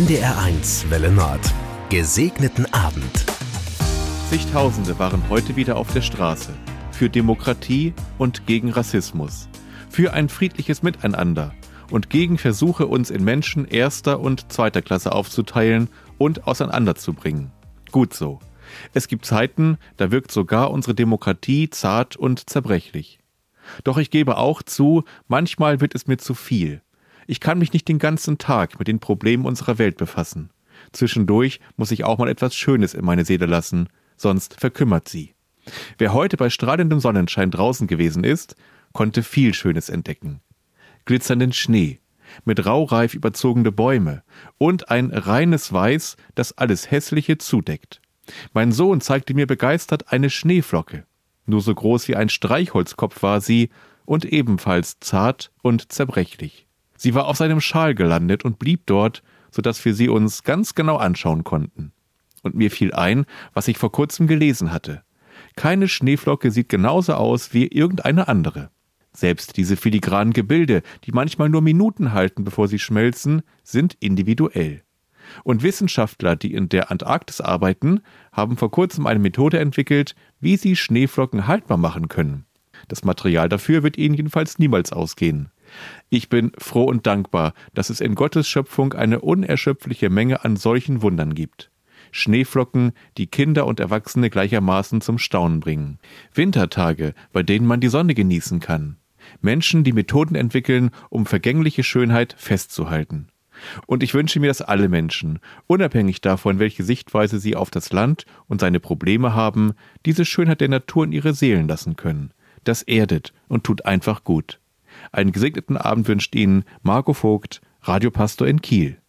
NDR1 Welle Nord. Gesegneten Abend. Zigtausende waren heute wieder auf der Straße. Für Demokratie und gegen Rassismus. Für ein friedliches Miteinander und gegen Versuche, uns in Menschen erster und zweiter Klasse aufzuteilen und auseinanderzubringen. Gut so. Es gibt Zeiten, da wirkt sogar unsere Demokratie zart und zerbrechlich. Doch ich gebe auch zu, manchmal wird es mir zu viel. Ich kann mich nicht den ganzen Tag mit den Problemen unserer Welt befassen. Zwischendurch muss ich auch mal etwas Schönes in meine Seele lassen, sonst verkümmert sie. Wer heute bei strahlendem Sonnenschein draußen gewesen ist, konnte viel Schönes entdecken. Glitzernden Schnee, mit raureif überzogene Bäume und ein reines Weiß, das alles Hässliche zudeckt. Mein Sohn zeigte mir begeistert eine Schneeflocke. Nur so groß wie ein Streichholzkopf war sie und ebenfalls zart und zerbrechlich. Sie war auf seinem Schal gelandet und blieb dort, so dass wir sie uns ganz genau anschauen konnten. Und mir fiel ein, was ich vor kurzem gelesen hatte. Keine Schneeflocke sieht genauso aus wie irgendeine andere. Selbst diese filigranen Gebilde, die manchmal nur Minuten halten, bevor sie schmelzen, sind individuell. Und Wissenschaftler, die in der Antarktis arbeiten, haben vor kurzem eine Methode entwickelt, wie sie Schneeflocken haltbar machen können. Das Material dafür wird ihnen jedenfalls niemals ausgehen. Ich bin froh und dankbar, dass es in Gottes Schöpfung eine unerschöpfliche Menge an solchen Wundern gibt. Schneeflocken, die Kinder und Erwachsene gleichermaßen zum Staunen bringen. Wintertage, bei denen man die Sonne genießen kann. Menschen, die Methoden entwickeln, um vergängliche Schönheit festzuhalten. Und ich wünsche mir, dass alle Menschen, unabhängig davon, welche Sichtweise sie auf das Land und seine Probleme haben, diese Schönheit der Natur in ihre Seelen lassen können. Das erdet und tut einfach gut. Einen gesegneten Abend wünscht Ihnen Marco Vogt, Radiopastor in Kiel.